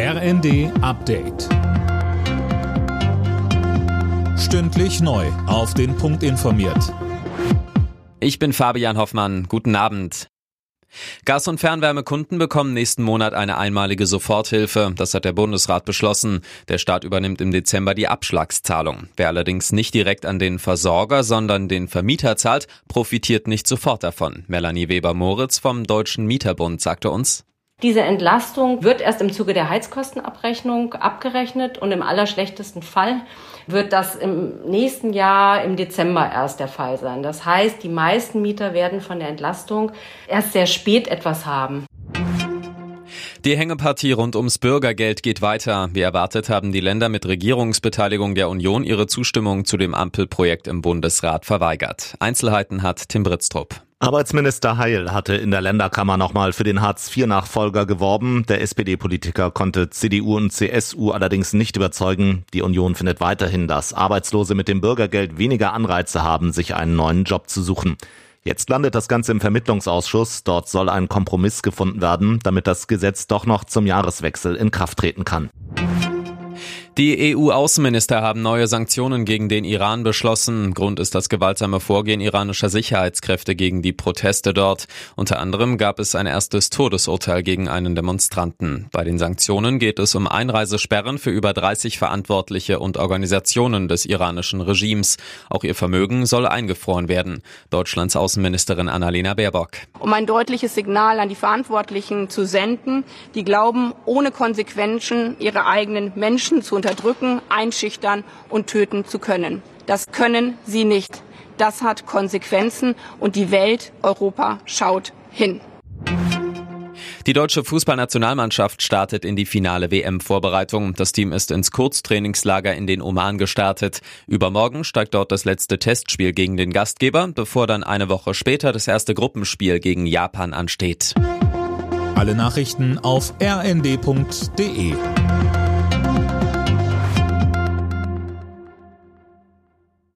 RND Update. Stündlich neu. Auf den Punkt informiert. Ich bin Fabian Hoffmann. Guten Abend. Gas- und Fernwärmekunden bekommen nächsten Monat eine einmalige Soforthilfe. Das hat der Bundesrat beschlossen. Der Staat übernimmt im Dezember die Abschlagszahlung. Wer allerdings nicht direkt an den Versorger, sondern den Vermieter zahlt, profitiert nicht sofort davon. Melanie Weber-Moritz vom Deutschen Mieterbund sagte uns, diese Entlastung wird erst im Zuge der Heizkostenabrechnung abgerechnet und im allerschlechtesten Fall wird das im nächsten Jahr im Dezember erst der Fall sein. Das heißt, die meisten Mieter werden von der Entlastung erst sehr spät etwas haben. Die Hängepartie rund ums Bürgergeld geht weiter. Wie erwartet haben die Länder mit Regierungsbeteiligung der Union ihre Zustimmung zu dem Ampelprojekt im Bundesrat verweigert. Einzelheiten hat Tim Britztrup. Arbeitsminister Heil hatte in der Länderkammer nochmal für den Hartz-IV-Nachfolger geworben. Der SPD-Politiker konnte CDU und CSU allerdings nicht überzeugen. Die Union findet weiterhin, dass Arbeitslose mit dem Bürgergeld weniger Anreize haben, sich einen neuen Job zu suchen. Jetzt landet das Ganze im Vermittlungsausschuss. Dort soll ein Kompromiss gefunden werden, damit das Gesetz doch noch zum Jahreswechsel in Kraft treten kann. Die EU-Außenminister haben neue Sanktionen gegen den Iran beschlossen. Grund ist das gewaltsame Vorgehen iranischer Sicherheitskräfte gegen die Proteste dort. Unter anderem gab es ein erstes Todesurteil gegen einen Demonstranten. Bei den Sanktionen geht es um Einreisesperren für über 30 Verantwortliche und Organisationen des iranischen Regimes. Auch ihr Vermögen soll eingefroren werden. Deutschlands Außenministerin Annalena Baerbock. Um ein deutliches Signal an die Verantwortlichen zu senden, die glauben, ohne Konsequenzen ihre eigenen Menschen zu unterdrücken, einschüchtern und töten zu können. Das können sie nicht. Das hat Konsequenzen und die Welt, Europa schaut hin. Die deutsche Fußballnationalmannschaft startet in die finale WM-Vorbereitung. Das Team ist ins Kurztrainingslager in den Oman gestartet. Übermorgen steigt dort das letzte Testspiel gegen den Gastgeber, bevor dann eine Woche später das erste Gruppenspiel gegen Japan ansteht. Alle Nachrichten auf rnd.de